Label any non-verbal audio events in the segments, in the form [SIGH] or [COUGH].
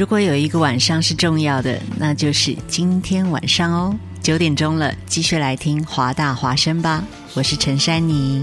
如果有一个晚上是重要的，那就是今天晚上哦，九点钟了，继续来听华大华声吧。我是陈珊妮。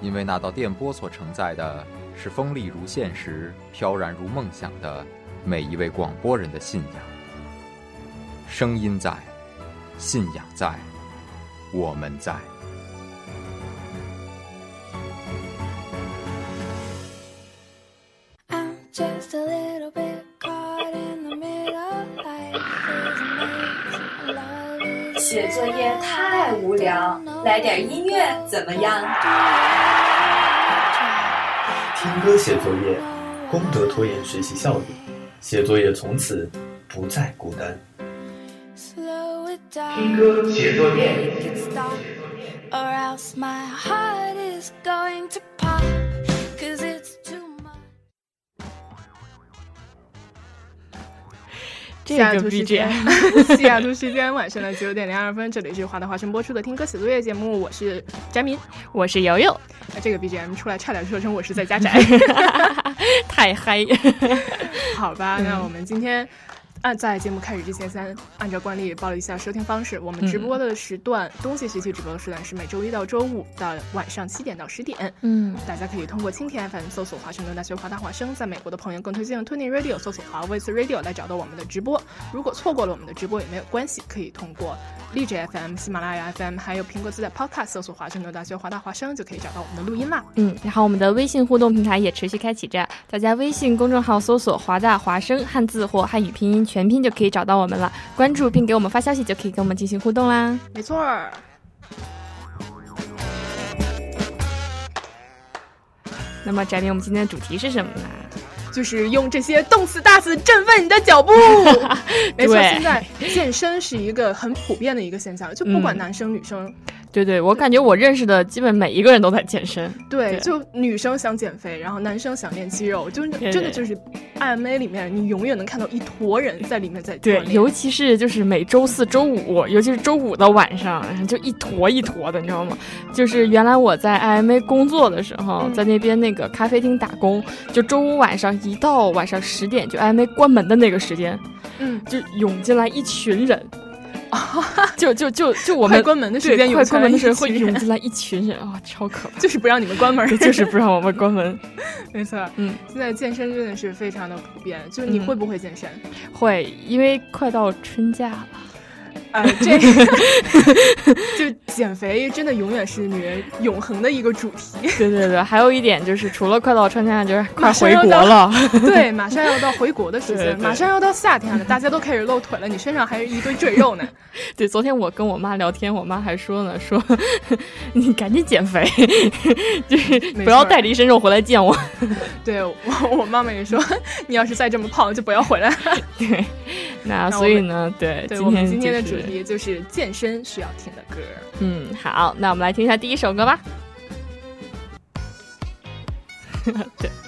因为那道电波所承载的是锋利如现实、飘然如梦想的每一位广播人的信仰。声音在，信仰在，我们在。I'm just a little bit caught in the middle. Life is amazing. Love 写作业太无聊，来点音乐怎么样？听歌写作业，功德拖延学习效率，写作业从此不再孤单。slow it down. 听歌写作业。西雅个图时间 BGM，西雅图时间晚上的九点零二分，这里是华大华声播出的听歌写作业节目，我是翟民。我是瑶瑶，那这个 BGM 出来，差点说成我是在家宅。[LAUGHS] 太嗨。[LAUGHS] 好吧，[LAUGHS] 那我们今天。按在节目开始之前，先按照惯例报了一下收听方式。我们直播的时段，冬季学习直播的时段是每周一到周五的晚上七点到十点。嗯，大家可以通过蜻蜓 FM 搜索华盛顿大学华大华生，在美国的朋友更推荐 Tuning Radio 搜索华 Voice Radio 来找到我们的直播。如果错过了我们的直播也没有关系，可以通过荔枝 FM、喜马拉雅 FM 还有苹果自带 Podcast 搜索华盛顿大学华大华生，就可以找到我们的录音啦。嗯，然后我们的微信互动平台也持续开启着，大家微信公众号搜索“华大华生”汉字或汉语拼音全拼就可以找到我们了，关注并给我们发消息就可以跟我们进行互动啦。没错儿，那么翟明，我们今天的主题是什么呢？就是用这些动词大词振奋你的脚步。[LAUGHS] 没错，现在健身是一个很普遍的一个现象，就不管嗯男生女生，对对，我感觉我认识的基本每一个人都在健身。对，对就女生想减肥，然后男生想练肌肉，就对真的就是，IMA 里面，你永远能看到一坨人在里面在锻对，尤其是就是每周四周五，尤其是周五的晚上，就一坨一坨的，你知道吗？就是原来我在 IMA 工作的时候，嗯在那边那个咖啡厅打工，就周五晚上一到晚上十点，就 IMA 关门的那个时间，嗯，就涌进来一群人。[LAUGHS] 就就就就我们关门的时间涌快关门的时候会涌进来一群人啊、超可怕！就是不让你们关门，[LAUGHS] 就是不让我们关门。[LAUGHS] 没错，嗯，现在健身真的是非常的普遍。就是你嗯会不会健身？会，因为快到春假了。呃，[LAUGHS] 这就减肥真的永远是女人永恒的一个主题。[LAUGHS] 对对对，还有一点就是，除了快到春假，就是快回国了。对，马上要到回国的时间，[LAUGHS] 对对马上要到夏天了，大家都开始露腿了，你身上还有一堆赘肉呢。对，昨天我跟我妈聊天，我妈还说呢，说你赶紧减肥，就是不要带着一身肉回来见我。对我，我妈妈也说，你要是再这么胖，就不要回来了。对，那所以呢，对，对，今我们天今天的主就也就是健身需要听的歌。嗯，好，那我们来听一下第一首歌吧。对。[LAUGHS]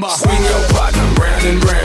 Timber. Swing your partner round and round,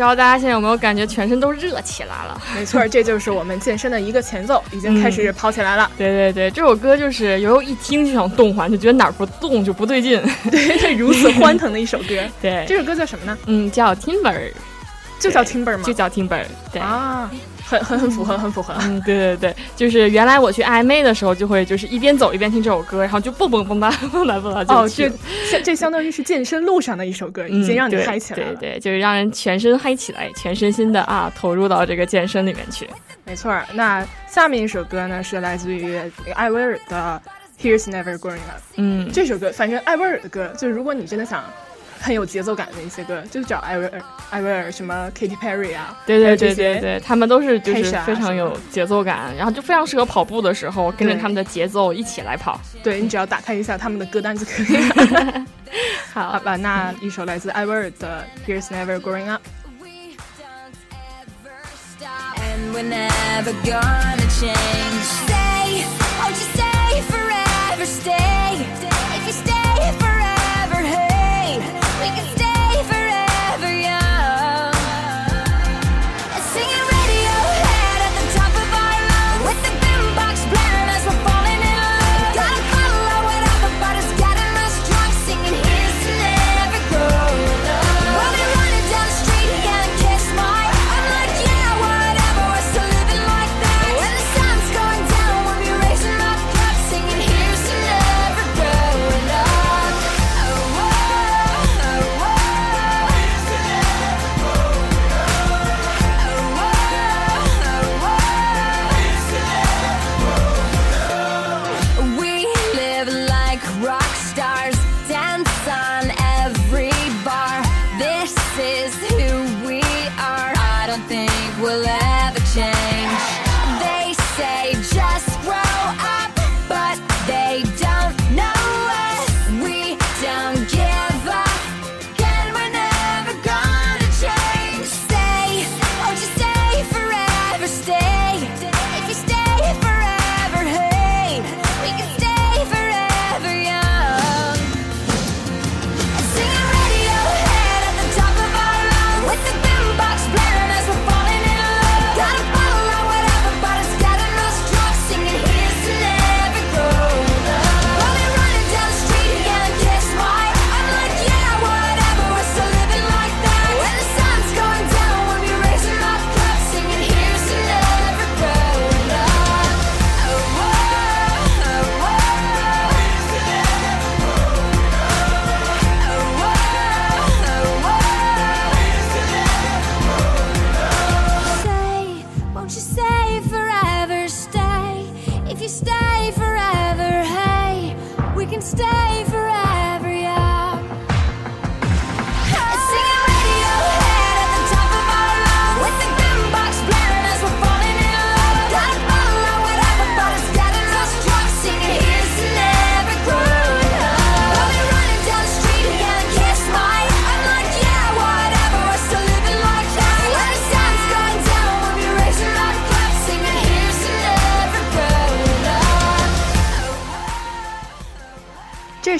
知道大家现在有没有感觉全身都热起来了？没错，这就是我们健身的一个前奏，已经开始跑起来了。[LAUGHS] 对对对，这首歌就是悠悠一听就想动唤，就觉得哪儿不动就不对劲。对，如此欢腾的一首歌。[LAUGHS] 对，这首歌叫什么呢？嗯，叫 Timber，就叫 Timber 吗？就叫 Timber。对啊，很很很符合，很符合。嗯，对对对，就是原来我去暧昧的时候，就会就是一边走一边听这首歌，然后就蹦蹦蹦哒蹦哒蹦哒就哦，去这这这相当于是健身路上的一首歌，已经让你嗨起来了。对对，就是让人全身嗨起来，全身心的啊投入到这个健身里面去。没错儿，那下面一首歌呢是来自于艾薇儿的《Here's Never Growing Up》。嗯，这首歌，反正艾薇儿的歌，就是如果你真的想很有节奏感的一些歌，就找艾薇儿、艾薇儿什么 Katy Perry 啊，对对对对对，他们都是就是非常有节奏感，然后就非常适合跑步的时候跟着他们的节奏一起来跑。对你只要打开一下他们的歌单就可以了。[LAUGHS] 好好吧，那一首来自艾薇儿的《Here's Never Growing Up》。And we're never gonna change. Stay, won't you stay forever? Stay. If you stay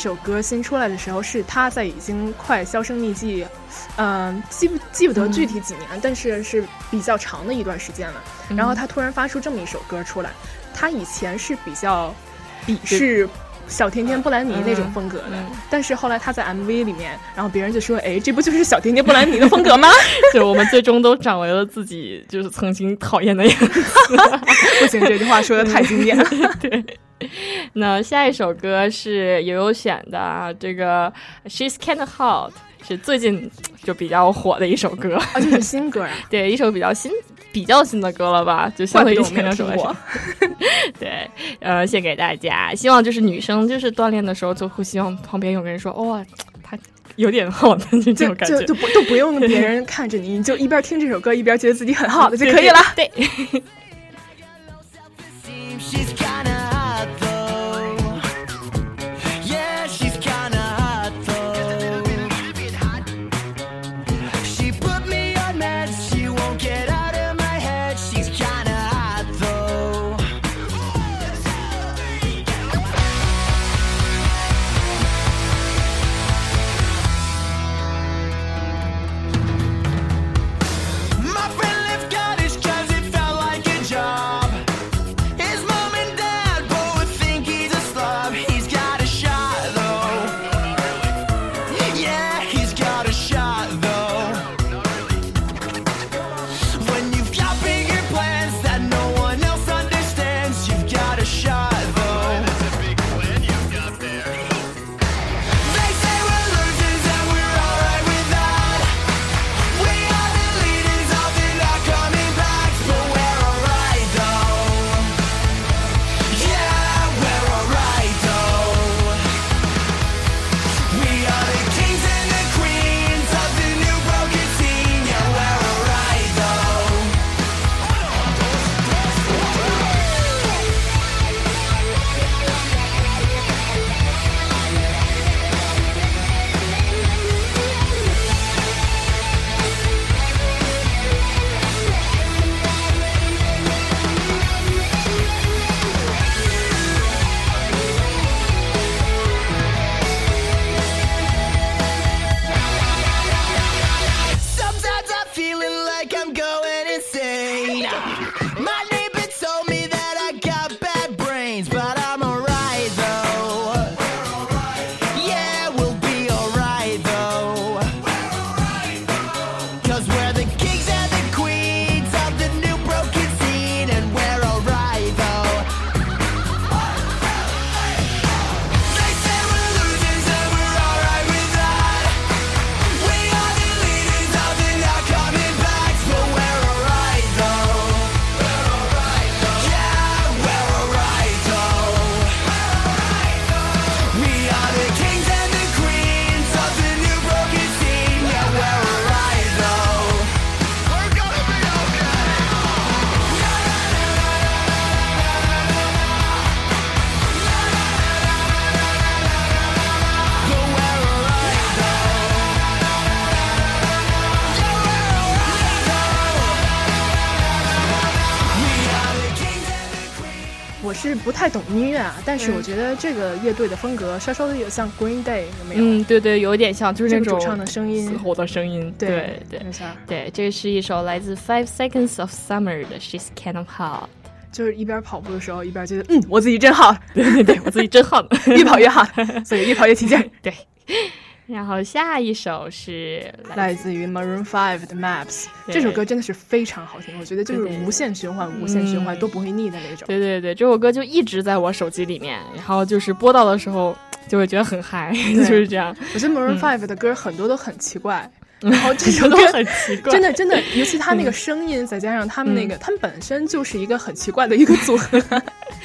首歌新出来的时候，是他在已经快销声匿迹，嗯、记不记不得具体几年，但是是比较长的一段时间了。嗯然后他突然发出这么一首歌出来，他以前是比较鄙视。小甜甜布兰妮那种风格的，嗯但是后来他在 MV 里面，然后别人就说：“哎，这不就是小甜甜布兰妮的风格吗？” [LAUGHS] 就我们最终都长为了自己就是曾经讨厌的样子。[LAUGHS] 不行，这句话说的太经典了。[LAUGHS] 对。[LAUGHS] 那下一首歌是悠悠选的啊，这个 She's Kinda Hot 是最近就比较火的一首歌啊，这是新歌啊？[LAUGHS] 对，一首比较新、比较新的歌了吧？就相对于前两首来说。[LAUGHS] 对，呃，献给大家，希望就是女生就是锻炼的时候，就会希望旁边有个人说，哇、哦，她有点好的就这种感觉，就就不都不用别人看着你，你就一边听这首歌一边觉得自己很好的就可以了。对。不太懂音乐啊，但是我觉得这个乐队的风格稍稍的有像 Green Day，有没有？嗯，对对，有点像，就是那种主唱的声音，嘶吼的声音。对对没错。对，这是一首来自 Five Seconds of Summer 的 She's Kind of Hot。就是一边跑步的时候，一边觉得嗯，我自己真好，对对对，我自己真好，[LAUGHS] 越跑越好，所以越跑越起劲。[LAUGHS] 对。然后下一首是来自于 Maroon Five 的 Maps，这首歌真的是非常好听，我觉得就是无限循环、无限循环都不会腻的那种。对对对，这首歌就一直在我手机里面，然后就是播到的时候就会觉得很嗨，[LAUGHS] 就是这样。我觉得 Maroon Five 的歌很多都很奇怪。[LAUGHS] 然后这首歌很奇怪，真的真的，尤其他那个声音，再加上他们那个，他们本身就是一个很奇怪的一个组合，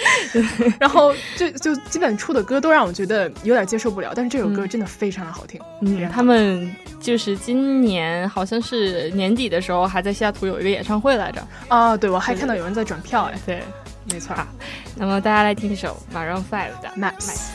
[LAUGHS] 然后就就基本出的歌都让我觉得有点接受不了，但是这首歌真的非常的好听。嗯，他们就是今年好像是年底的时候还在西雅图有一个演唱会来着。啊，对，我还看到有人在转票哎。对，没错。啊，那么大家来听一首 Maroon Five 的 Maps。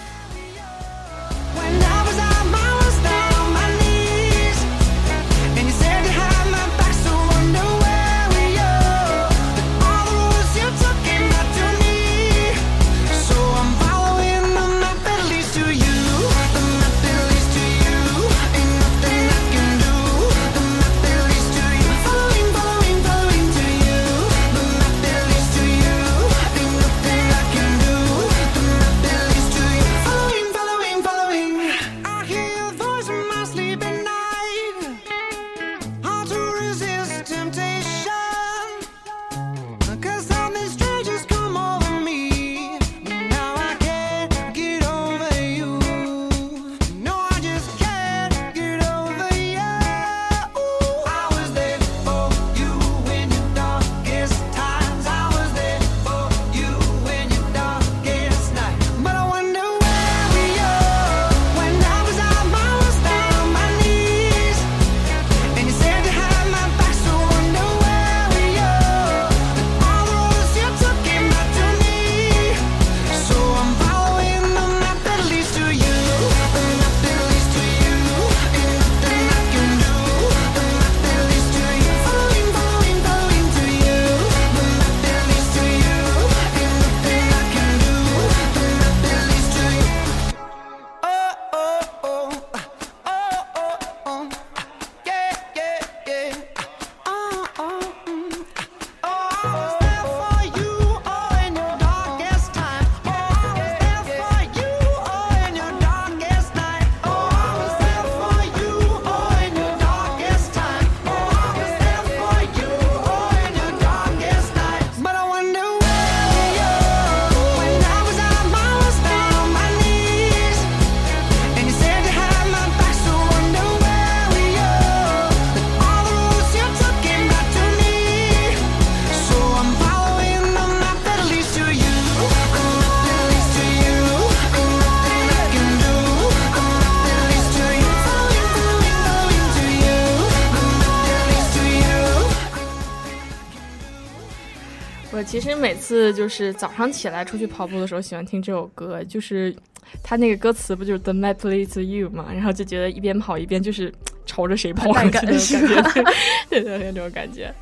每次就是早上起来出去跑步的时候，喜欢听这首歌，就是他那个歌词不就是 The map leads you 嘛，然后就觉得一边跑一边就是朝着谁跑上去那种感觉，对对 [LAUGHS] 对，这种感觉。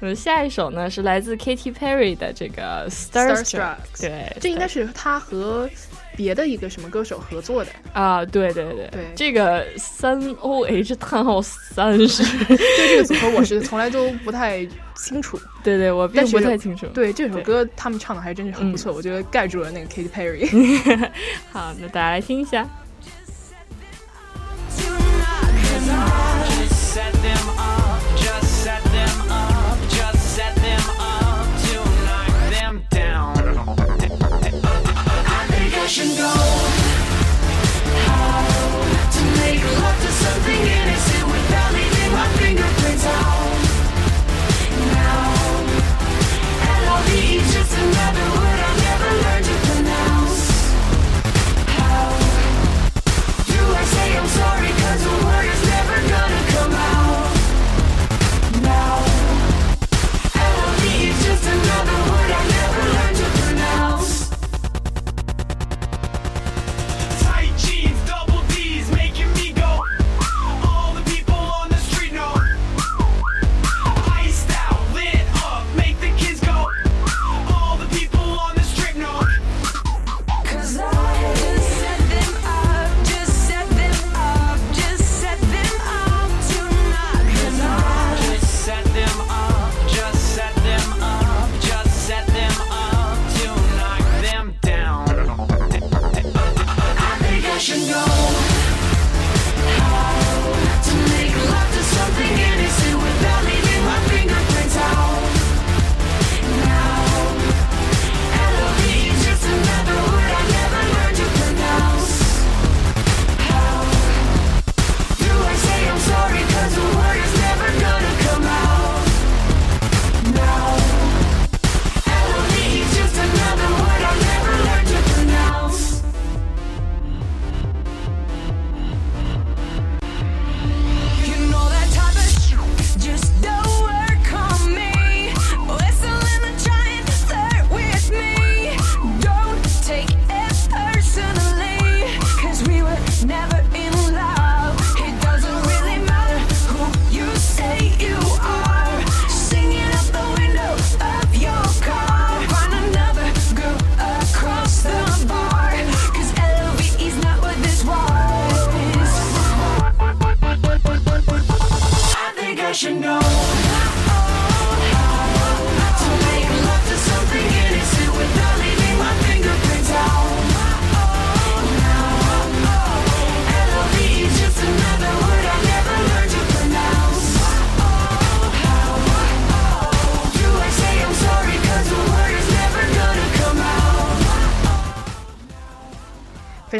嗯，下一首呢是来自 Katy Perry 的这个 Starstruck，对，这应该是他和。别的一个什么歌手合作的啊？对对对对，这个三 O H 叹号三是 [LAUGHS] 对这个组合我是从来都不太清楚。对对，我并不太清楚。对这首歌他们唱的还真是很不错，我觉得盖住了那个 [LAUGHS] Katy Perry。[LAUGHS] 好，那大家来听一下。非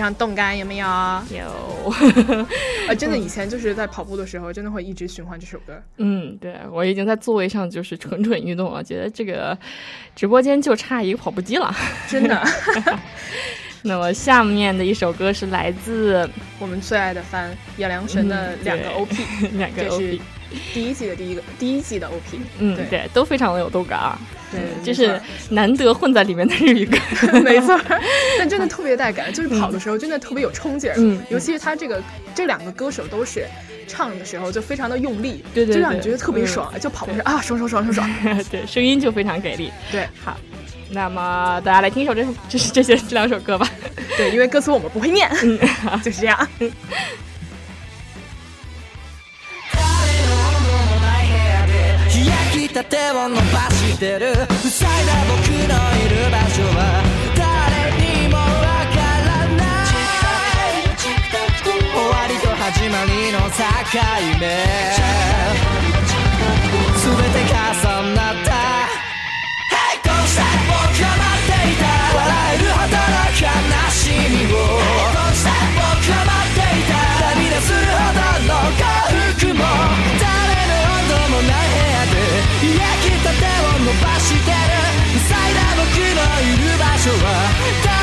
常动感，有没有？有。啊，真的，以前就是在跑步的时候，真的会一直循环这首歌。嗯，对，我已经在座位上就是蠢蠢欲动了，觉得这个直播间就差一个跑步机了，真的。[LAUGHS] 那么下面的一首歌是来自我们最爱的番野良神的两个 OP，两个 OP。第一季的第一个第一季的 OP，嗯，对，都非常的有动感啊，对，[LAUGHS] 就是难得混在里面的日语歌，[LAUGHS] 没错，[LAUGHS] 但真的特别带感，就是跑的时候真的特别有冲劲儿，嗯，尤其是他这个这两个歌手都是唱的时候就非常的用力，对对，就让你觉得特别爽，就跑的时候啊爽爽爽爽爽，对，声音就非常给力，对，好，那么大家来听一首这这是这些这两首歌吧，对，因为歌词我们不会念，嗯，就是这样。た手を伸ばしてる。塞いだ僕のいる場所は誰にもわからない。終わりと始まりの境目。sure.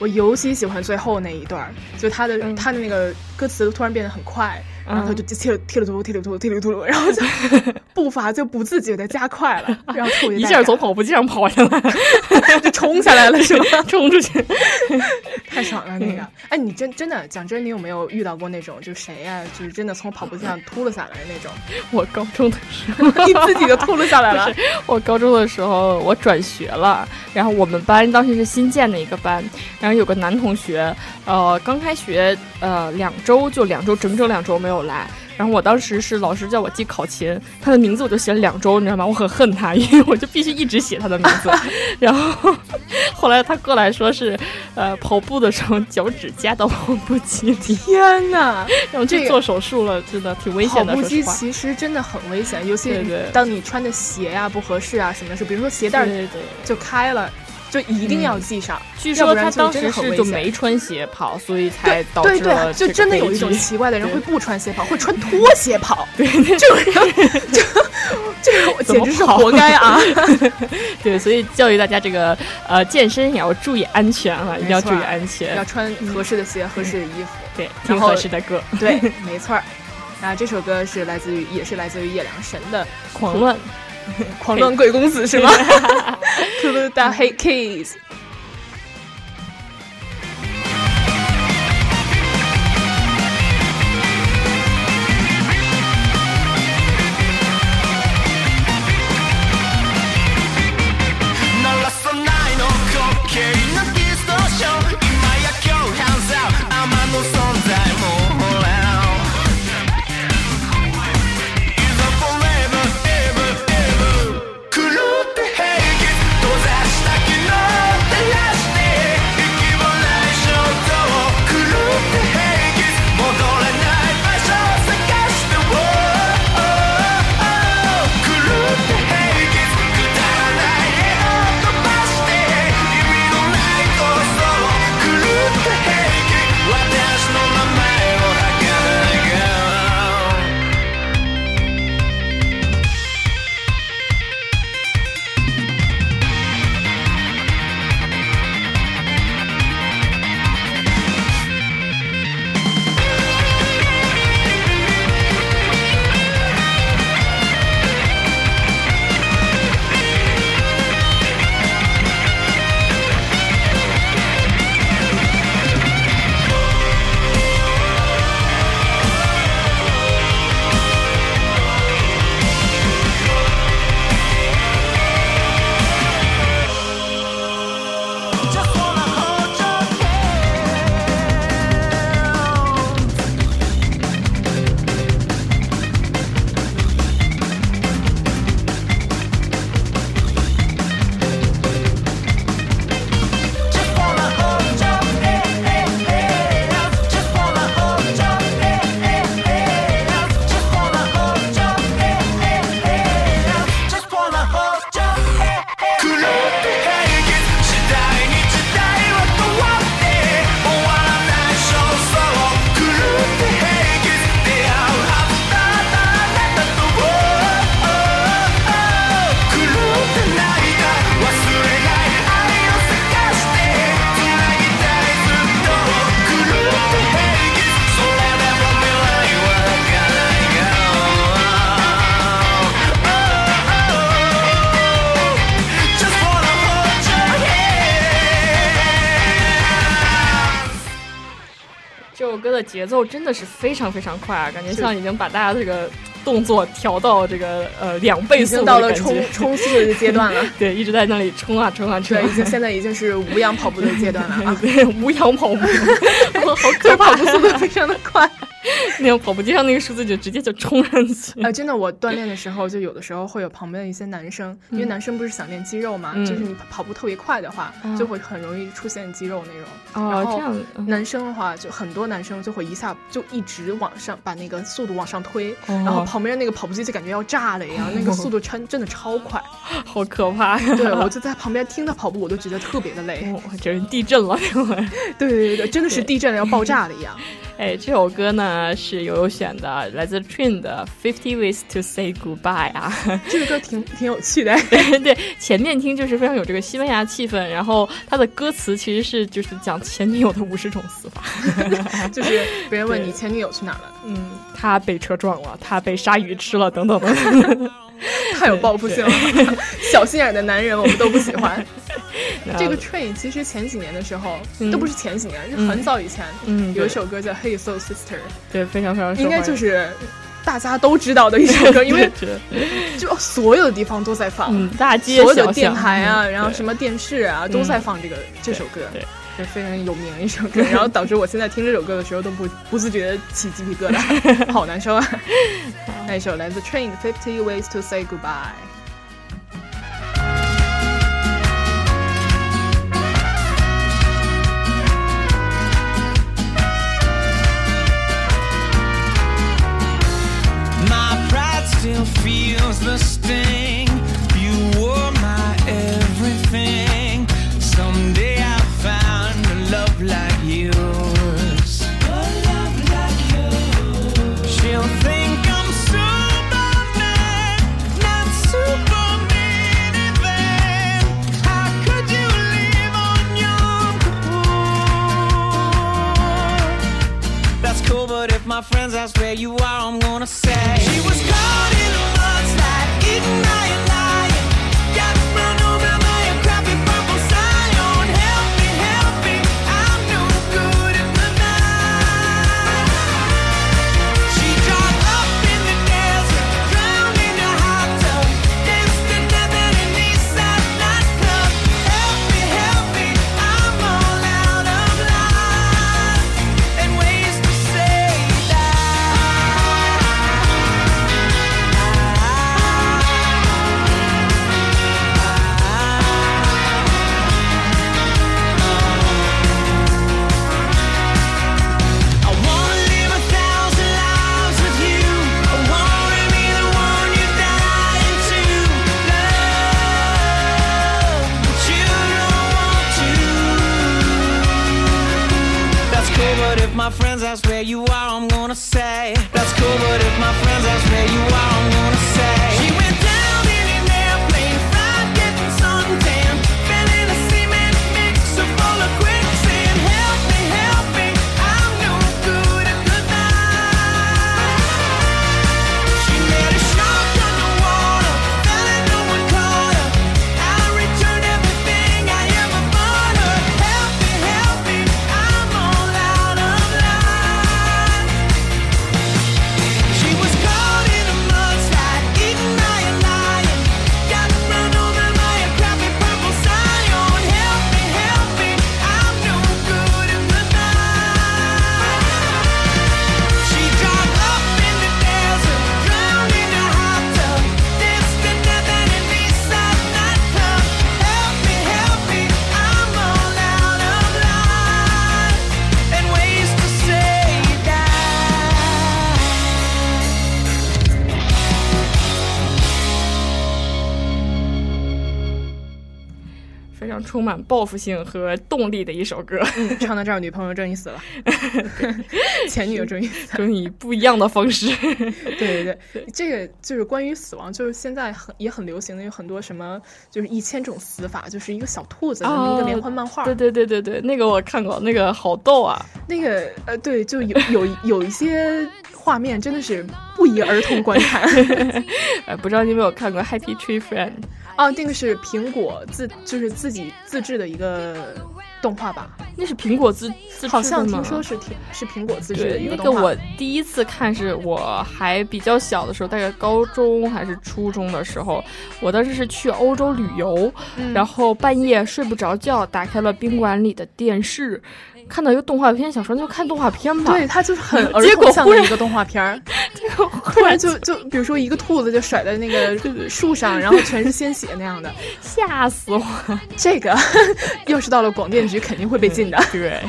我尤其喜欢最后那一段儿，就他的、他的那个歌词突然变得很快，然后他就踢了踢了突踢了突踢了突，然后就 [LAUGHS] 步伐就不自觉的加快了，然后一下从跑步机上跑下来，[LAUGHS] 就冲下来了是吗？[LAUGHS] 冲出去，太爽了那个！哎，你真真的讲真，你有没有遇到过那种就谁呀、就是真的从跑步机上秃了下来的那种？[LAUGHS] 我高中的时候，[LAUGHS] 你自己就秃了下来了。[LAUGHS] 我高中的时候，我转学了，然后我们班当时是新建的一个班，然后有个男同学，呃，刚开学呃两周就两周，整整两周没有来。然后我当时是老师叫我记考勤，他的名字我就写了两周，你知道吗？我很恨他，因为我就必须一直写他的名字。[LAUGHS] 然后后来他过来说是，呃，跑步的时候脚趾夹到跑步机里，天哪！[LAUGHS] 然后去这做手术了，真的挺危险的。跑步机其实真的很危险，尤其对对当你穿的鞋呀、不合适啊什么的时候，比如说鞋带儿对对对就一定要系上。据说他当时是就没穿鞋跑，所以才导对对对，致了这个就真的有一种奇怪的人会不穿鞋跑，会穿拖鞋跑，[LAUGHS] 对，就是就 [LAUGHS] 这个简直是活该啊！[LAUGHS] 对，所以教育大家这个呃健身也要注意安全啊，一定要注意安全，要穿合适的鞋、合适的衣服，对，然听合适的歌，对，没错儿。啊，这首歌是来自于，也是来自于叶良辰的《狂乱狂乱贵公子》是吗 t o the Hate Kids。歌的节奏真的是非常非常快啊，感觉像已经把大家这个动作调到这个呃两倍速，已经到了冲 [LAUGHS] 冲刺的阶段了。[LAUGHS] 对，一直在那里冲啊冲啊冲。对，已经现在已经是无氧跑步的阶段了啊！[LAUGHS] 对，无氧跑步，好可怕，跑步速度非常的快。[LAUGHS] 那个跑步机上那个数字就直接就冲上去。[LAUGHS] 呃，真的，我锻炼的时候，就有的时候会有旁边的一些男生，因为男生不是想练肌肉嘛，就是你跑步特别快的话，就会很容易出现肌肉那种。哦，这样。男生的话，就很多男生就会一下就一直往上把那个速度往上推，然后旁边那个跑步机就感觉要炸了一样，那个速度 [LAUGHS] 超真的超快，好可怕呀。对，我就在旁边听他跑步，我都觉得特别的累。这人地震了，对对对，真的是地震了，要爆炸了一样。哎，这首歌呢是悠悠选的，来自 Train 的《Fifty Ways to Say Goodbye》啊。这个歌挺挺有趣的，[LAUGHS] 对，前面听就是非常有这个西班牙气氛，然后它的歌词其实是就是讲前女友的五十种死法，[LAUGHS] 就是别人问你前女友去哪了，嗯，他被车撞了，他被鲨鱼吃了，等等等等。[LAUGHS] 太有报复性了，[LAUGHS] 小心眼的男人我们都不喜欢。[LAUGHS] 这个 Train 其实前几年的时候都不是前几年，是很早以前，嗯，有一首歌叫 Hey So Sister，对，非常非常应该就是大家都知道的一首歌，因为就所有的地方都在放，嗯大街所有的电台啊，然后什么电视啊都在放这个这首歌。对。是非常有名的一首歌，然后导致我现在听这首歌的时候都不不自觉的起鸡皮疙瘩，好难受啊！那一首来自 Train Fifty Ways to Say Goodbye。My pride still feels the sting. 充满报复性和动力的一首歌。嗯，唱到这儿，女朋友终于死了，[LAUGHS] 前女友终于死了，终于以不一样的方式。[LAUGHS] 对对对，这个就是关于死亡，就是现在很也很流行的，有很多什么就是一千种死法，就是一个小兔子，就是一个连环漫画。对对对对对，那个我看过，那个好逗啊。那个呃，对，就有有有一些画面真的是不宜儿童观看。呃，[LAUGHS] 不知道你有没有看过《Happy Tree Friend》？啊，那个是苹果自就是自己自制的一个动画吧？那是苹果自自好像听说是挺是苹果自制的一那个我第一次看是我还比较小的时候，大概高中还是初中的时候，我当时是去欧洲旅游，嗯、然后半夜睡不着觉，打开了宾馆里的电视。看到一个动画片，想说就看动画片吧。对，他就是很 [LAUGHS] 儿童向的一个动画片儿。[LAUGHS] 突然就就比如说一个兔子就甩在那个树上，然后全是鲜血那样的，吓死我！这个 [LAUGHS] 要是到了广电局，肯定会被禁的。对，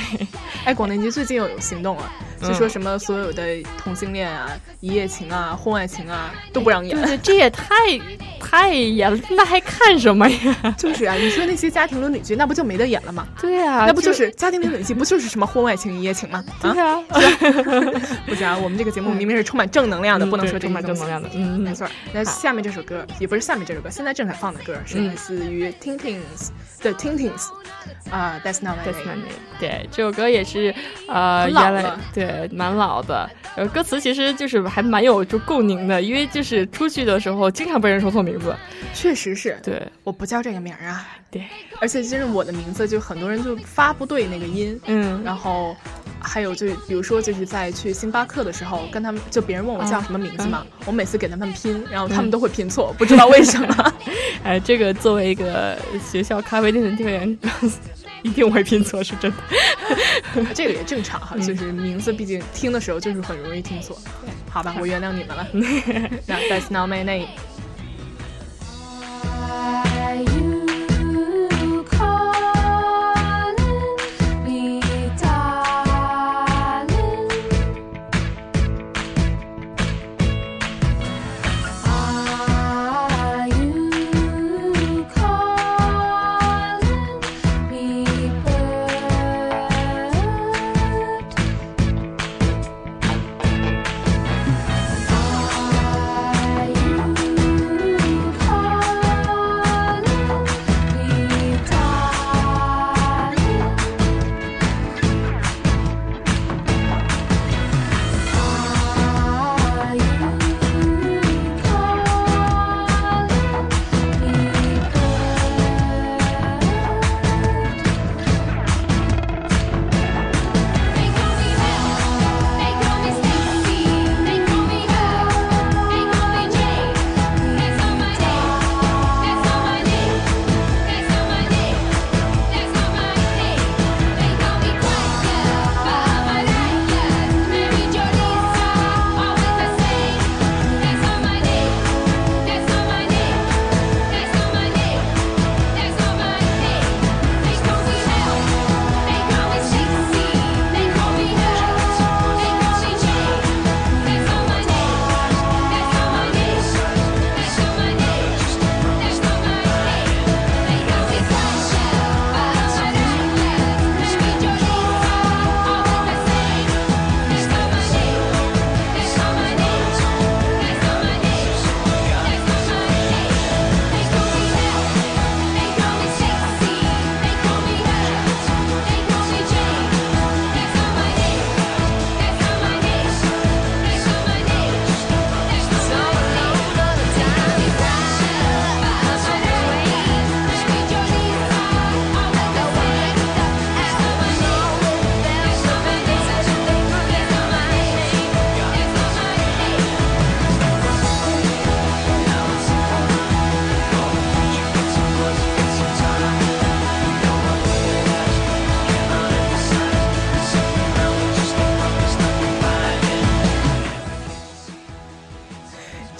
哎，广电局最近又有行动了，就说什么所有的同性恋啊、一夜情啊、婚外情啊都不让演。对对，这也太太严了，那还看什么呀？[LAUGHS] 就是啊，你说那些家庭伦理剧，那不就没得演了吗？对啊，那不就是家庭伦理剧不？就是什么婚外情、一夜情吗？对啊，[LAUGHS] 不行啊！我们这个节目明明是充满正能量的，不能说充满正能量的。嗯，没错。那下面这首歌也不是下面这首歌，现在正在放的歌是来自于 Tintins 的 Tintins 啊，That's Not My Name。对，这首歌也是呃原来对蛮老的，呃歌词其实就是还蛮有就共鸣的，因为就是出去的时候经常被人说错名字。确实是，对，我不叫这个名儿啊。对，而且就是我的名字，就很多人就发不对那个音。嗯，然后还有就是，比如说就是在去星巴克的时候，跟他们就别人问我叫什么名字嘛，我每次给他们拼，然后他们都会拼错，不知道为什么。[LAUGHS] 哎，这个作为一个学校咖啡店的店员，[LAUGHS] 一定会拼错，是真的。[LAUGHS] 这个也正常哈，就是名字毕竟听的时候就是很容易听错。好吧，我原谅你们了。[LAUGHS] 那 That's not my name。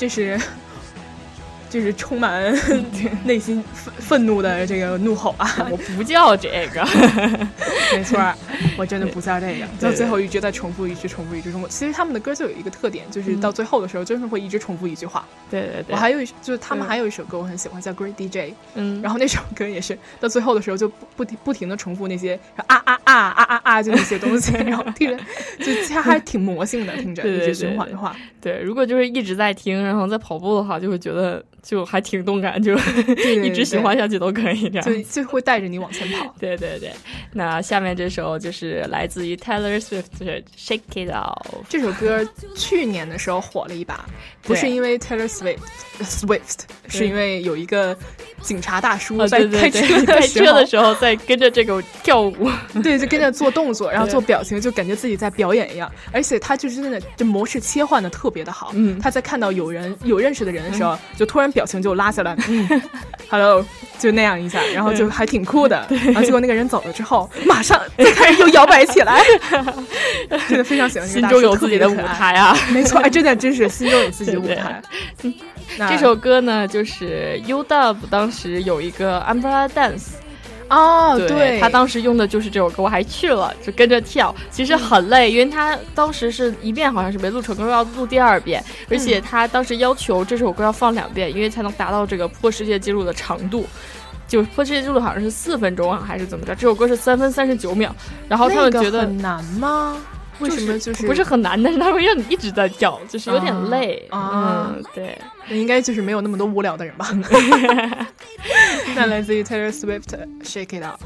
是，就是充满 [LAUGHS] 内心愤愤怒的这个怒吼啊！我不叫这个，没错，我真的不叫这个。到最后一直在重复，一直重复，一直重复。其实他们的歌就有一个特点，就是到最后的时候，真是会一直重复一句话。对对对。我还有一，就是他们还有一首歌我很喜欢，叫《Great DJ》。嗯。然后那首歌也是到最后的时候就不不停不停的重复那些啊啊啊啊啊啊就那些东西，[LAUGHS] 然后听着就它还挺魔性的，听着一直循环的话。对，如果就是一直在听，然后在跑步的话，就会觉得就还挺动感，就对 [LAUGHS] 一直喜欢下去都可以这样。就就会带着你往前跑。[LAUGHS] 对对对，那下面这首就是来自于 Taylor Swift 的《Shake It Off》。这首歌去年的时候火了一把，不是因为 Taylor Swift Swift，是因为有一个警察大叔在开车开车的时候在跟着这个跳舞，[LAUGHS] 对，就跟着做动作，然后做表情，就感觉自己在表演一样。而且他就是真的，这模式切换的特别的好。嗯，他在看到有人有认识的人的时候，就突然表情就拉下来，嗯，[LAUGHS] Hello，就那样一下，然后就还挺酷的。然后结果那个人走了之后，马上再开始又摇摆起来，[LAUGHS] 真的非常喜欢。心中有自己的舞台啊，没错，[LAUGHS] 哎，真的真是心中有自己的舞台。这首歌呢，就是 U Dub 当时有一个 Umbrella Dance。哦，对，他当时用的就是这首歌，我还去了，就跟着跳。其实很累，因为他当时是一遍好像是没录成功，要录第二遍，而且他当时要求这首歌要放两遍，因为才能达到这个破世界纪录的长度。就破世界纪录好像是四分钟啊，还是怎么着？这首歌是三分三十九秒，然后他们觉得很难吗？为什么就是不是很难？但是他会让你一直在跳，就是有点累。啊，嗯，对，应该就是没有那么多无聊的人吧。那来自于 Taylor Swift Shake It Off。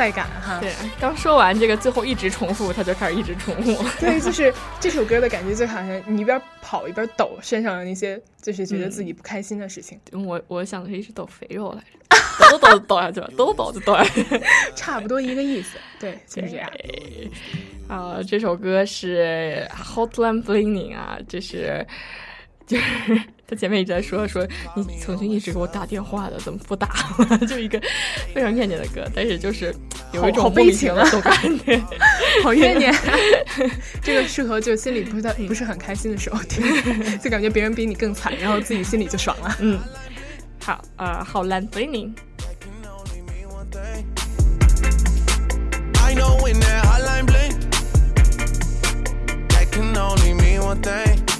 带感哈。对，刚说完这个，最后一直重复，他就开始一直重复。对，就是这首歌的感觉，就好像你一边跑一边抖身上的那些，就是觉得自己不开心的事情。[LAUGHS] 我我想的是一直抖肥肉来着，[LAUGHS] 抖抖抖抖下去了，抖抖就抖下去，[LAUGHS] 差不多一个意思。对，就是这样。啊，这首歌是 Hotline Bling 啊，这是就是他前面一直在说说你曾经一直给我打电话的，怎么不打了？[LAUGHS] 就一个非常怨念的歌，但是就是有一种好悲情啊，动感，觉，[LAUGHS] 好怨念。[LAUGHS] 这个适合就心里不是不是很开心的时候听，就感觉别人比你更惨，然后自己心里就爽了。嗯，好，呃，好烂 Bling。I know when that hotline bling, that can only mean one thing.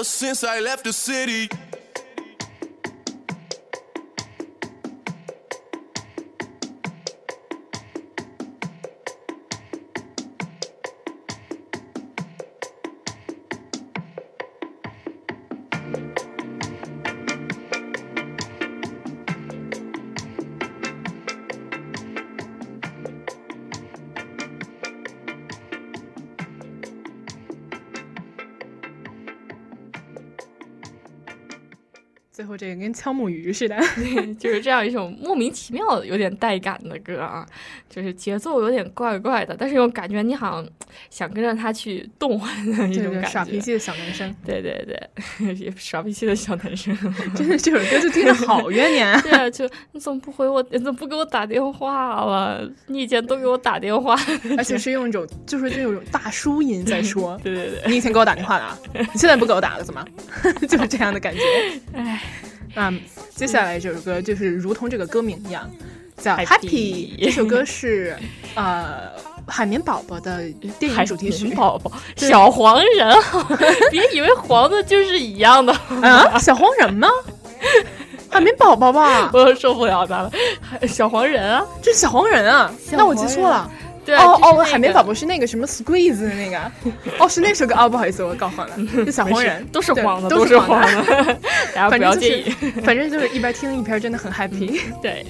Ever since I left the city. 最后这个跟敲木鱼似的，[LAUGHS] 就是这样一种莫名其妙的、有点带感的歌啊，就是节奏有点怪怪的，但是又感觉你好像想跟着他去动换的一种感觉。[LAUGHS] 耍脾气的小男生，对对对，耍脾气的小男生，真的这首歌就听着好 [LAUGHS] 怨念。对啊，就你怎么不回我？你怎么不给我打电话了？你以前都给我打电话，[LAUGHS] 而且是用一种就是这种大叔音在说。对对对，你以前给我打电话了，你现在不给我打了，怎么？就是这样的感觉。唉。那接下来这首歌就是如同这个歌名一样，叫《Happy》。这首歌是呃海绵宝宝的电影主题曲。宝宝，小黄人，[LAUGHS] 别以为黄的就是一样的。啊！小黄人吗？海绵宝宝吧？我受不了他了，小黄人啊，这是小黄人啊！那我记错了。对哦哦，海绵宝宝是那个什么 Squeeze 的那个，哦是那首歌哦，不好意思，我搞混了，[LAUGHS] 是小黄人，都是黄的，都是黄的，[LAUGHS] 大家不要介意，反正就是一边听一边真的很 happy，对，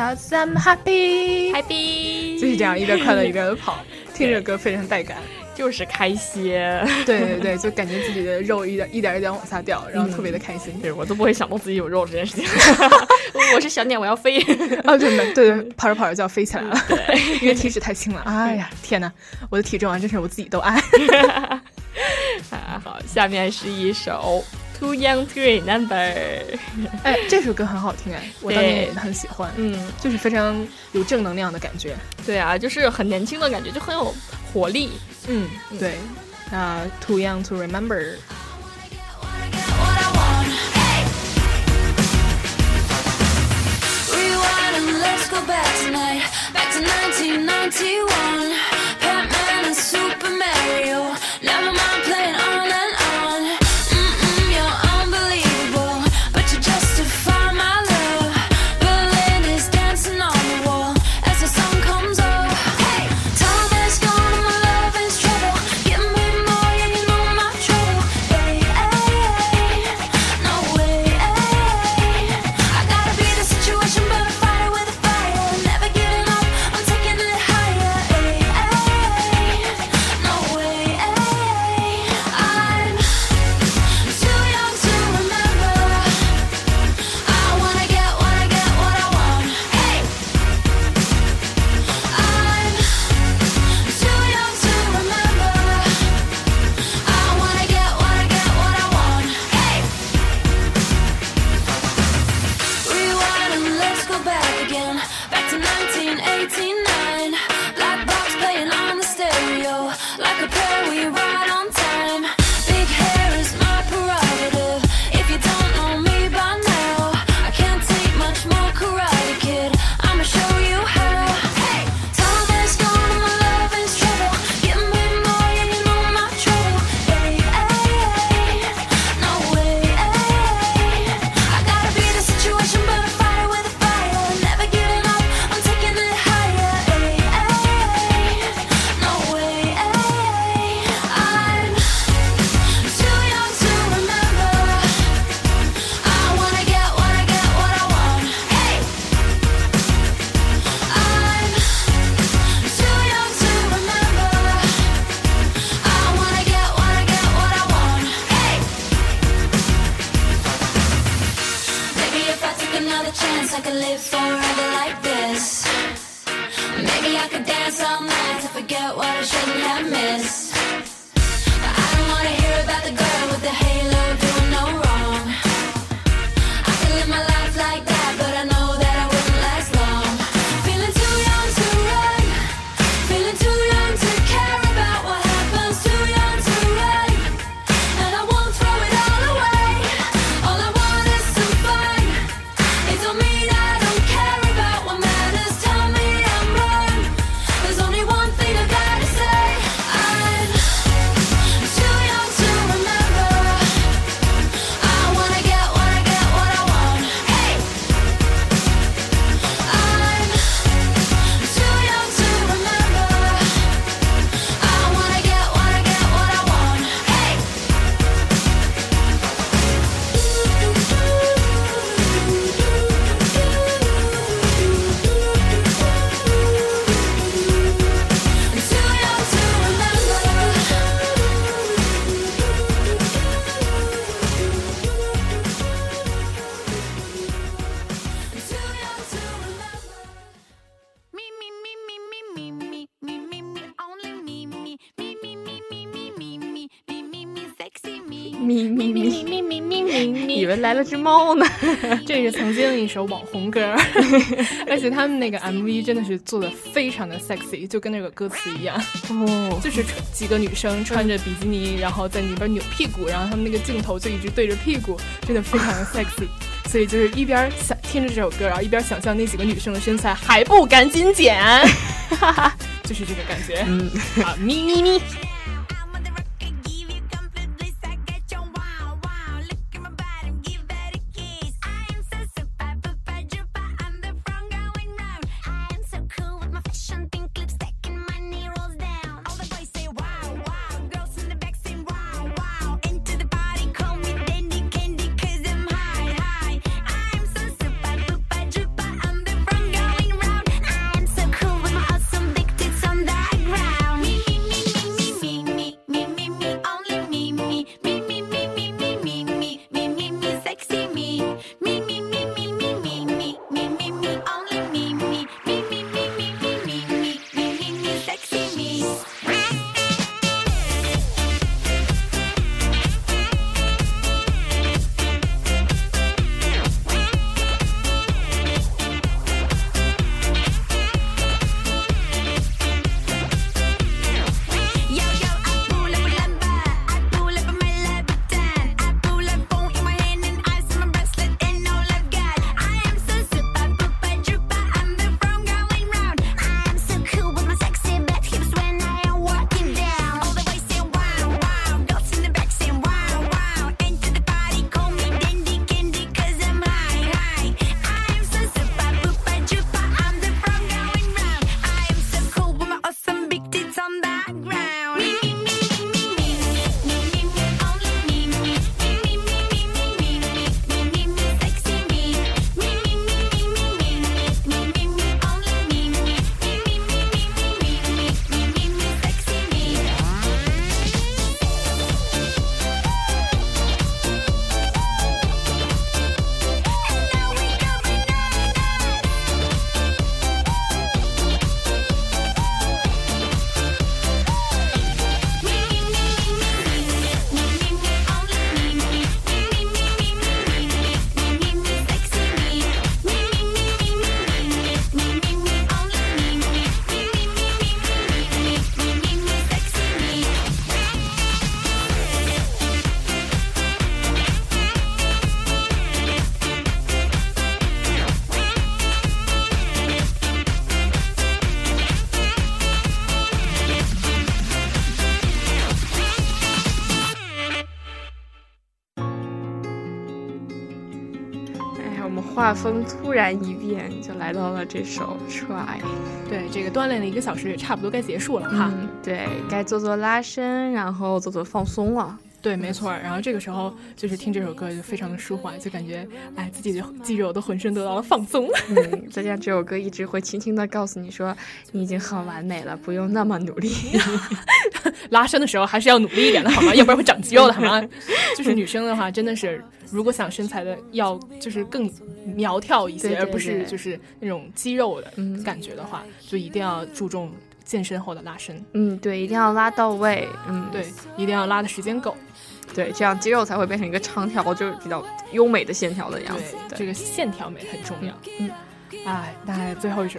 I'm happy, happy，就是这样一边快乐一边跑，听着歌非常带感，就是开心。对对对，就感觉自己的肉一点一点一点往下掉，然后特别的开心。对我都不会想到自己有肉这件事情。[LAUGHS] 我是小鸟，我要飞。哦，对对对，跑着跑着就要飞起来了。[LAUGHS] 对，因为体脂太轻了。哎呀，天哪，我的体重啊，真是我自己都爱。[LAUGHS] 啊，好，下面是一首。Too young to remember，哎，这首歌很好听哎，我当年也很喜欢，嗯，就是非常有正能量的感觉。对啊，就是很年轻的感觉，就很有活力。嗯，对。那 Too young to remember。来了只猫呢，[LAUGHS] 这是曾经一首网红歌，[LAUGHS] 而且他们那个 MV 真的是做的非常的 sexy，就跟那个歌词一样，哦，就是几个女生穿着比基尼，然后在里边扭屁股，然后他们那个镜头就一直对着屁股，真的非常的 sexy，[LAUGHS] 所以就是一边想听着这首歌，然后一边想象那几个女生的身材还不赶紧减，哈哈，就是这个感觉，嗯，啊，咪咪咪。们画风突然一变，就来到了这首《Try》。对，这个锻炼了一个小时，也差不多该结束了哈。嗯，对该做做拉伸，然后做做放松了。对，没错。然后这个时候就是听这首歌就非常的舒缓，就感觉哎自己的肌肉都浑身得到了放松。[LAUGHS] 嗯，再加上这首歌一直会轻轻的告诉你说你已经很完美了，不用那么努力。[LAUGHS] 拉伸的时候还是要努力一点的好吗？要不然会长肌肉的好吗？[LAUGHS] 就是女生的话，真的是如果想身材的要就是更苗条一些，对对而不是就是那种肌肉的感觉的话，就一定要注重健身后的拉伸。嗯，对，一定要拉到位。嗯，对，一定要拉的时间够。对，这样肌肉才会变成一个长条，就是比较优美的线条的样子。对，这个线条美很重要。嗯，哎，那最后一首，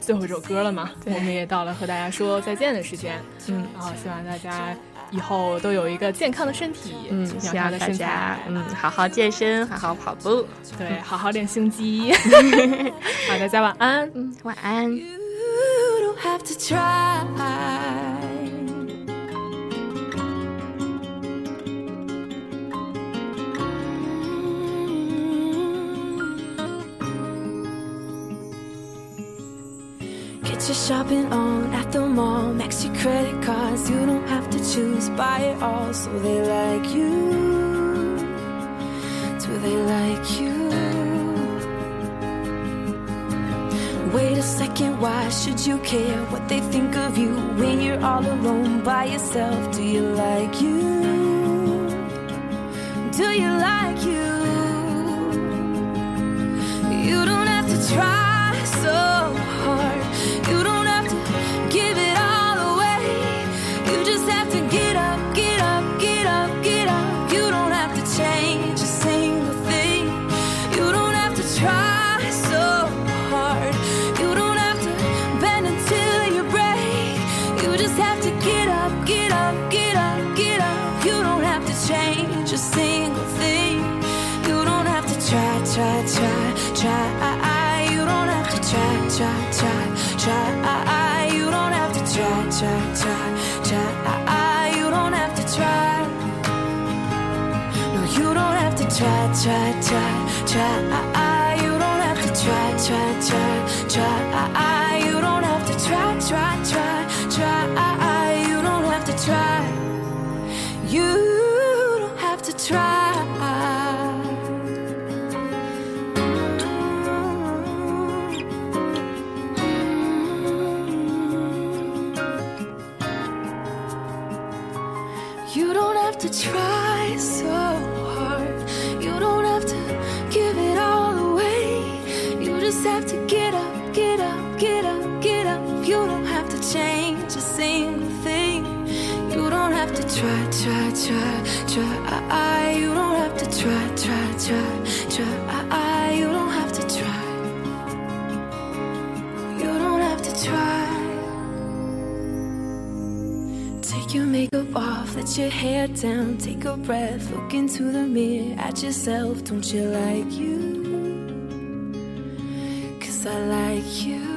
最后一首歌了嘛，我们也到了和大家说再见的时间。嗯，然后希望大家以后都有一个健康的身体，嗯，苗希望大条的身材家，嗯好好健身，好好跑步，对，好好练胸肌。[LAUGHS] 好，大家晚安。嗯，晚安。Have to try. Mm. Get your shopping on at the mall. Max your credit cards. You don't have to choose. Buy it all. So they like you. Do they like you? Wait a second, why should you care what they think of you when you're all alone by yourself? Do you like you? Do you like you? You don't have to try so hard. Let your hair down, take a breath, look into the mirror at yourself. Don't you like you? Cause I like you.